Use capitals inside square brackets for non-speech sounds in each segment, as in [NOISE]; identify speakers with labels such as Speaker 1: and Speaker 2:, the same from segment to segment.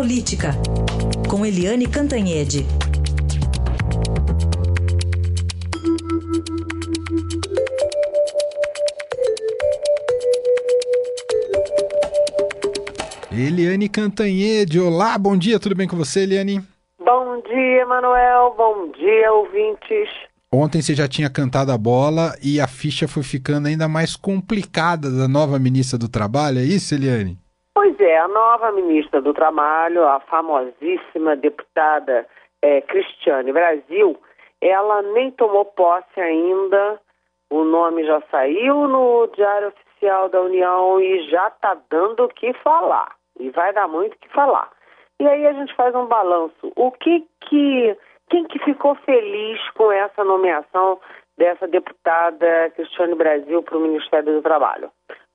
Speaker 1: Política, com Eliane Cantanhede.
Speaker 2: Eliane Cantanhede, olá, bom dia, tudo bem com você, Eliane?
Speaker 3: Bom dia, Manuel, bom dia, ouvintes.
Speaker 2: Ontem você já tinha cantado a bola e a ficha foi ficando ainda mais complicada da nova ministra do Trabalho, é isso, Eliane?
Speaker 3: É, a nova ministra do Trabalho, a famosíssima deputada é, Cristiane Brasil, ela nem tomou posse ainda, o nome já saiu no Diário Oficial da União e já está dando o que falar, e vai dar muito o que falar. E aí a gente faz um balanço. O que que quem que ficou feliz com essa nomeação dessa deputada Cristiane Brasil para o Ministério do Trabalho?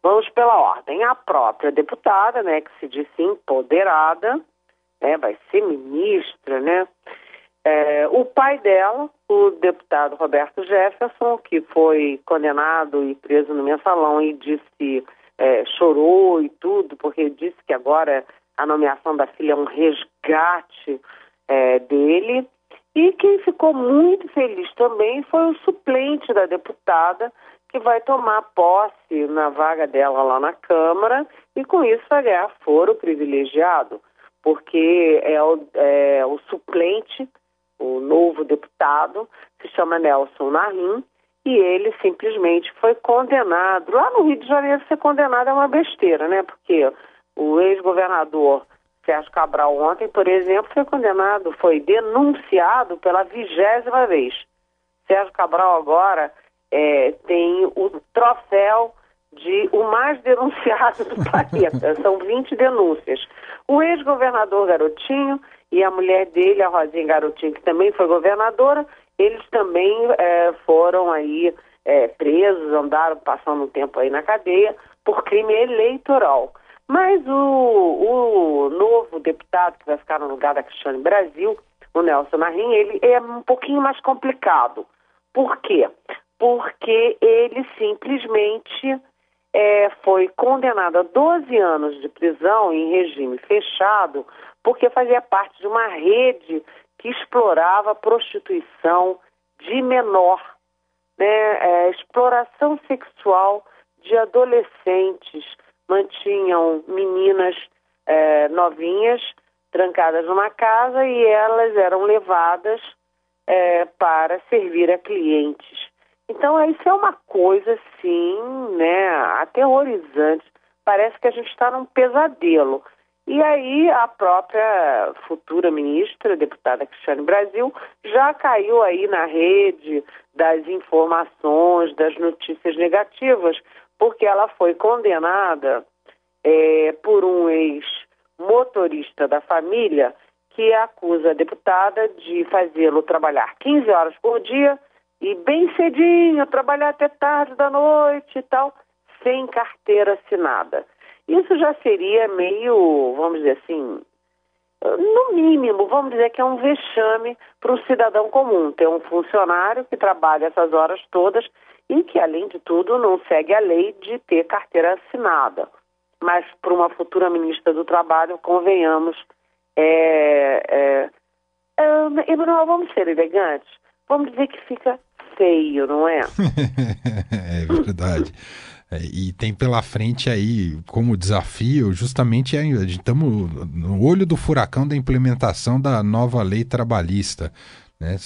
Speaker 3: Vamos pela ordem. A própria deputada, né, que se disse empoderada, né, vai ser ministra, né? É, o pai dela, o deputado Roberto Jefferson, que foi condenado e preso no mensalão e disse, é, chorou e tudo, porque disse que agora a nomeação da filha é um resgate é, dele. E quem ficou muito feliz também foi o suplente da deputada, que vai tomar posse na vaga dela lá na Câmara e com isso vai ganhar foro privilegiado, porque é o, é o suplente, o novo deputado, se chama Nelson Narim, e ele simplesmente foi condenado. Lá no Rio de Janeiro, ser condenado é uma besteira, né? Porque o ex-governador Sérgio Cabral ontem, por exemplo, foi condenado, foi denunciado pela vigésima vez. Sérgio Cabral agora é, tem o troféu de o mais denunciado do [LAUGHS] planeta. São 20 denúncias. O ex-governador Garotinho e a mulher dele, a Rosinha Garotinho, que também foi governadora, eles também é, foram aí é, presos, andaram passando um tempo aí na cadeia por crime eleitoral. Mas o, o novo deputado que vai ficar no lugar da Cristiane Brasil, o Nelson Marim, ele é um pouquinho mais complicado. Por quê? Porque ele simplesmente é, foi condenado a 12 anos de prisão em regime fechado, porque fazia parte de uma rede que explorava a prostituição de menor, né, é, exploração sexual de adolescentes mantinham meninas é, novinhas trancadas numa casa e elas eram levadas é, para servir a clientes. Então isso é uma coisa sim, né, aterrorizante. Parece que a gente está num pesadelo. E aí a própria futura ministra, deputada Cristiane Brasil, já caiu aí na rede das informações, das notícias negativas, porque ela foi condenada é, por um ex-motorista da família que acusa a deputada de fazê-lo trabalhar 15 horas por dia e bem cedinho, trabalhar até tarde da noite e tal, sem carteira assinada. Isso já seria meio, vamos dizer assim, no mínimo, vamos dizer que é um vexame para o cidadão comum, ter um funcionário que trabalha essas horas todas e que, além de tudo, não segue a lei de ter carteira assinada. Mas para uma futura ministra do Trabalho, convenhamos, é, é, é, vamos ser elegantes, vamos dizer que fica feio, não é? [LAUGHS]
Speaker 2: é verdade. É, e tem pela frente aí como desafio justamente estamos no olho do furacão da implementação da nova lei trabalhista. Né?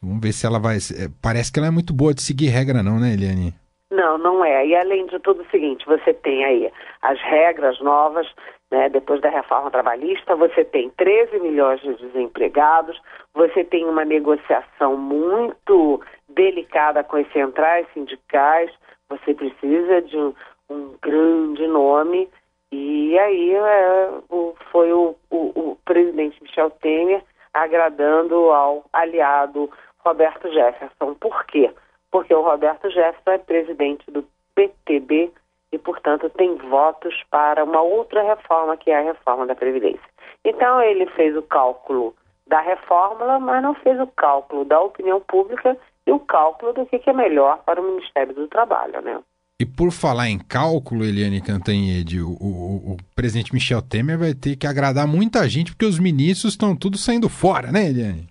Speaker 2: Vamos ver se ela vai. É, parece que ela é muito boa de seguir regra, não, né, Eliane?
Speaker 3: Não, não é. E além de tudo, o seguinte: você tem aí as regras novas, né, depois da reforma trabalhista, você tem 13 milhões de desempregados, você tem uma negociação muito delicada com as centrais sindicais, você precisa de um, um grande nome. E aí é, o, foi o, o, o presidente Michel Temer agradando ao aliado Roberto Jefferson. Por quê? Porque o Roberto Jefferson é presidente do PTB e, portanto, tem votos para uma outra reforma, que é a reforma da Previdência. Então, ele fez o cálculo da reforma, mas não fez o cálculo da opinião pública e o cálculo do que, é melhor para o Ministério do Trabalho, né?
Speaker 2: E por falar em cálculo, Eliane Cantanhede, o, o, o, presidente Michel Temer vai ter que agradar muita gente, porque os ministros estão tudo saindo fora, né, Eliane?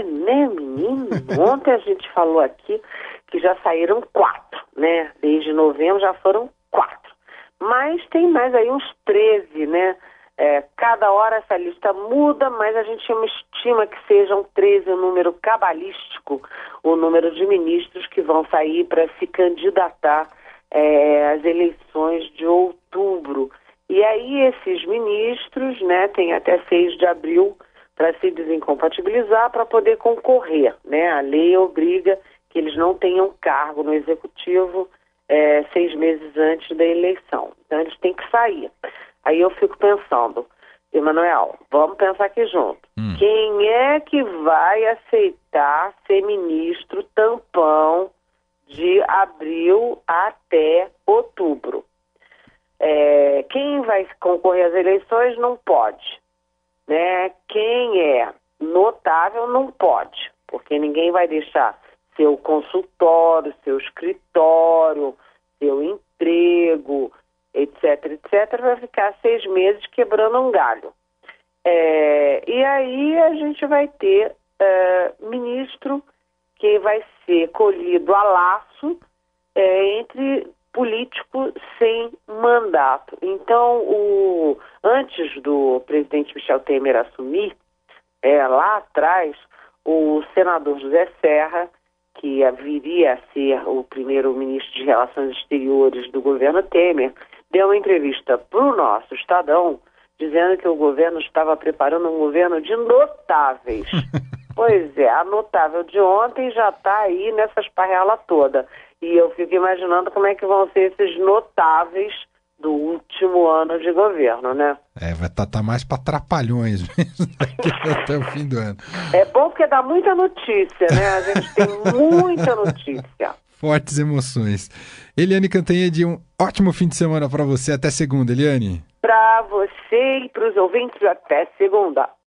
Speaker 3: Né, menino? Ontem a gente falou aqui que já saíram quatro, né? Desde novembro já foram quatro. Mas tem mais aí uns 13, né? É, cada hora essa lista muda, mas a gente estima que sejam 13 o número cabalístico, o número de ministros que vão sair para se candidatar é, às eleições de outubro. E aí esses ministros, né, têm até 6 de abril para se desincompatibilizar para poder concorrer, né? A lei obriga que eles não tenham cargo no executivo é, seis meses antes da eleição. Então eles têm que sair. Aí eu fico pensando, Emanuel, vamos pensar aqui junto. Hum. Quem é que vai aceitar ser ministro tampão de abril até outubro? É, quem vai concorrer às eleições não pode. Né? Quem é notável não pode, porque ninguém vai deixar seu consultório, seu escritório, seu emprego, etc., etc., vai ficar seis meses quebrando um galho. É, e aí a gente vai ter é, ministro que vai ser colhido a laço é, entre político sem mandato. Então, o, antes do presidente Michel Temer assumir, é, lá atrás, o senador José Serra, que viria a ser o primeiro ministro de Relações Exteriores do governo Temer, deu uma entrevista para o nosso Estadão dizendo que o governo estava preparando um governo de notáveis. [LAUGHS] pois é, a notável de ontem já está aí nessa esparrela toda. E eu fico imaginando como é que vão ser esses notáveis do último ano de governo, né?
Speaker 2: É, vai estar tá, tá mais para trapalhões [LAUGHS] mesmo até o fim do ano.
Speaker 3: É bom porque dá muita notícia, né? A gente tem muita notícia [LAUGHS]
Speaker 2: fortes emoções. Eliane Cantanhede, um ótimo fim de semana para você. Até segunda, Eliane.
Speaker 3: Para você e para os ouvintes, até segunda.